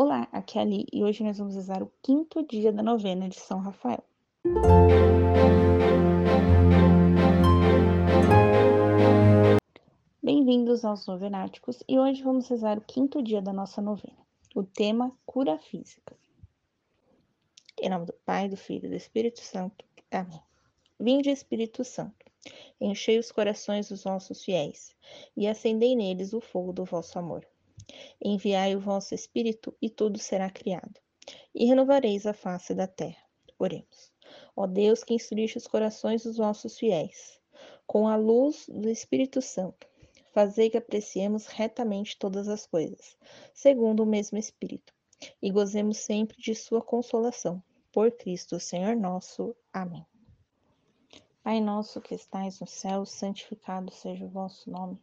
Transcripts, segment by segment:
Olá, aqui é a Ali e hoje nós vamos rezar o quinto dia da novena de São Rafael. Bem-vindos aos Novenáticos e hoje vamos rezar o quinto dia da nossa novena. O tema cura física. Em nome do Pai, do Filho e do Espírito Santo. Amém. Vinde, Espírito Santo, enchei os corações dos vossos fiéis e acendei neles o fogo do vosso amor. Enviai o vosso Espírito, e tudo será criado, e renovareis a face da terra. Oremos. Ó Deus, que instruiste os corações dos vossos fiéis, com a luz do Espírito Santo, fazei que apreciemos retamente todas as coisas, segundo o mesmo Espírito, e gozemos sempre de Sua consolação. Por Cristo, Senhor nosso. Amém. Pai nosso que estais no céu, santificado seja o vosso nome.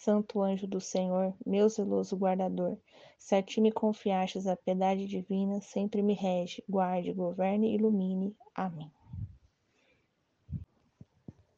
Santo anjo do Senhor, meu zeloso guardador, se a ti me confiastes a piedade divina, sempre me rege, guarde, governe e ilumine. Amém.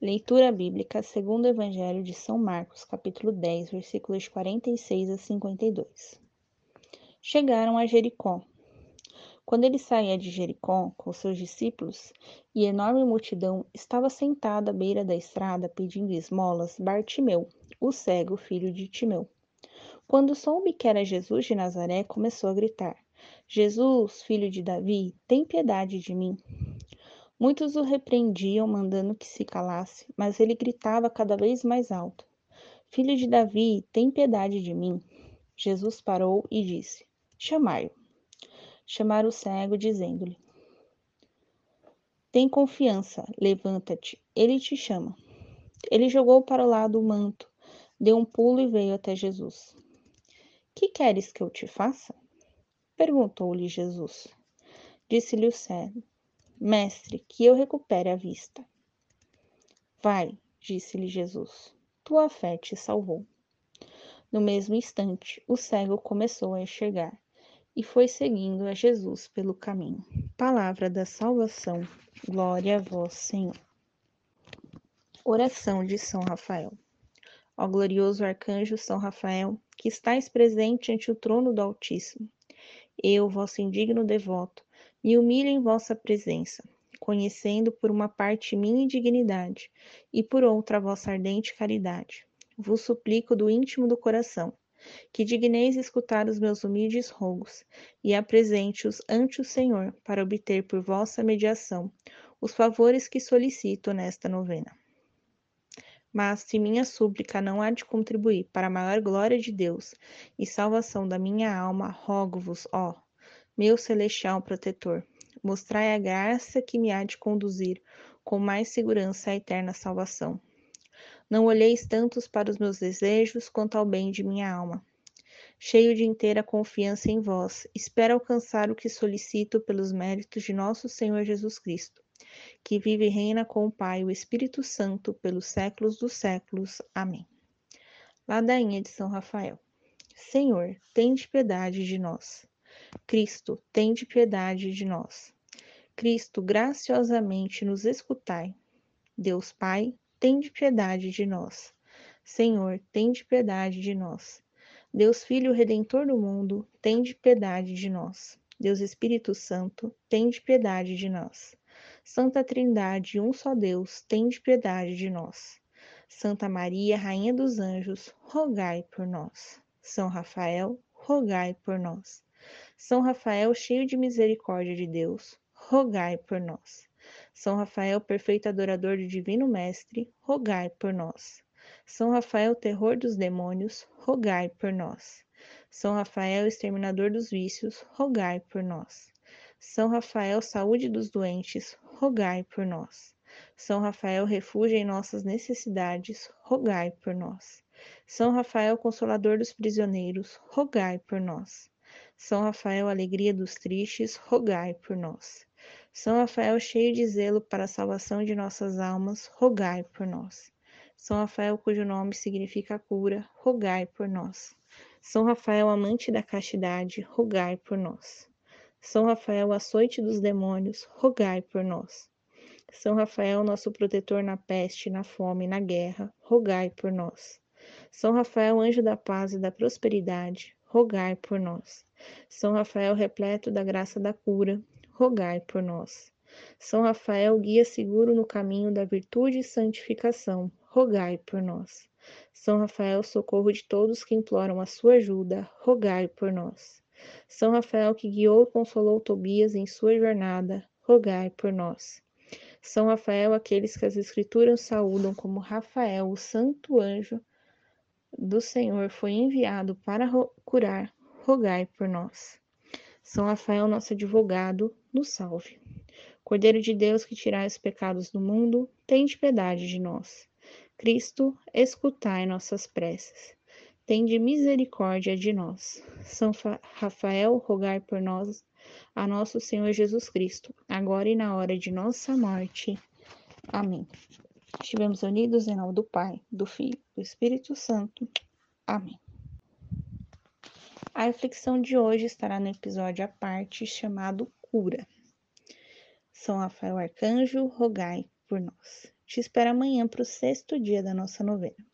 Leitura bíblica segundo o Evangelho de São Marcos, capítulo 10, versículos 46 a 52. Chegaram a Jericó. Quando ele saía de Jericó com seus discípulos e enorme multidão estava sentada à beira da estrada pedindo esmolas, Bartimeu, o cego filho de Timeu. Quando soube que era Jesus de Nazaré, começou a gritar: Jesus, filho de Davi, tem piedade de mim. Muitos o repreendiam, mandando que se calasse, mas ele gritava cada vez mais alto: Filho de Davi, tem piedade de mim. Jesus parou e disse: Chamai-o. Chamaram o cego, dizendo-lhe: Tem confiança, levanta-te, ele te chama. Ele jogou para o lado o manto, deu um pulo e veio até Jesus. Que queres que eu te faça? Perguntou-lhe Jesus. Disse-lhe o cego: Mestre, que eu recupere a vista. Vai, disse-lhe Jesus, tua fé te salvou. No mesmo instante, o cego começou a enxergar e foi seguindo a Jesus pelo caminho. Palavra da salvação, glória a vós, Senhor. Oração de São Rafael. Ó glorioso arcanjo São Rafael, que estais presente ante o trono do Altíssimo, eu, vosso indigno devoto, me humilho em vossa presença, conhecendo por uma parte minha indignidade e por outra vossa ardente caridade. Vos suplico do íntimo do coração, que digneis escutar os meus humildes rogos e apresente-os ante o Senhor para obter por vossa mediação os favores que solicito nesta novena. Mas se minha súplica não há de contribuir para a maior glória de Deus e salvação da minha alma, rogo-vos, ó, meu celestial protetor, mostrai a graça que me há de conduzir com mais segurança à eterna salvação. Não olheis tantos para os meus desejos quanto ao bem de minha alma. Cheio de inteira confiança em vós, espero alcançar o que solicito pelos méritos de nosso Senhor Jesus Cristo que vive e reina com o Pai e o Espírito Santo pelos séculos dos séculos. Amém. Ladainha de São Rafael. Senhor, tende piedade de nós. Cristo, tende piedade de nós. Cristo, graciosamente nos escutai. Deus Pai, tende piedade de nós. Senhor, tende piedade de nós. Deus Filho Redentor do mundo, tende piedade de nós. Deus Espírito Santo, tende piedade de nós. Santa Trindade, um só Deus, tende piedade de nós. Santa Maria, Rainha dos Anjos, rogai por nós. São Rafael, rogai por nós. São Rafael, cheio de misericórdia de Deus, rogai por nós. São Rafael, perfeito adorador do Divino Mestre, rogai por nós. São Rafael, terror dos demônios, rogai por nós. São Rafael, exterminador dos vícios, rogai por nós. São Rafael, saúde dos doentes, rogai por nós. São Rafael, refúgio em nossas necessidades, rogai por nós. São Rafael, consolador dos prisioneiros, rogai por nós. São Rafael, alegria dos tristes, rogai por nós. São Rafael, cheio de zelo para a salvação de nossas almas, rogai por nós. São Rafael, cujo nome significa cura, rogai por nós. São Rafael, amante da castidade, rogai por nós. São Rafael, açoite dos demônios, rogai por nós. São Rafael, nosso protetor na peste, na fome, na guerra, rogai por nós. São Rafael, anjo da paz e da prosperidade, rogai por nós. São Rafael, repleto da graça da cura, rogai por nós. São Rafael, guia seguro no caminho da virtude e santificação, rogai por nós. São Rafael, socorro de todos que imploram a sua ajuda, rogai por nós. São Rafael, que guiou e consolou Tobias em sua jornada, rogai por nós. São Rafael, aqueles que as Escrituras saúdam como Rafael, o santo anjo do Senhor, foi enviado para curar, rogai por nós. São Rafael, nosso advogado, nos salve. Cordeiro de Deus que tirai os pecados do mundo, tende piedade de nós. Cristo, escutai nossas preces. Tende misericórdia de nós. São Rafael, rogai por nós a nosso Senhor Jesus Cristo, agora e na hora de nossa morte. Amém. Estivemos unidos em nome do Pai, do Filho, do Espírito Santo. Amém. A reflexão de hoje estará no episódio à parte chamado Cura. São Rafael Arcanjo, rogai por nós. Te espero amanhã para o sexto dia da nossa novena.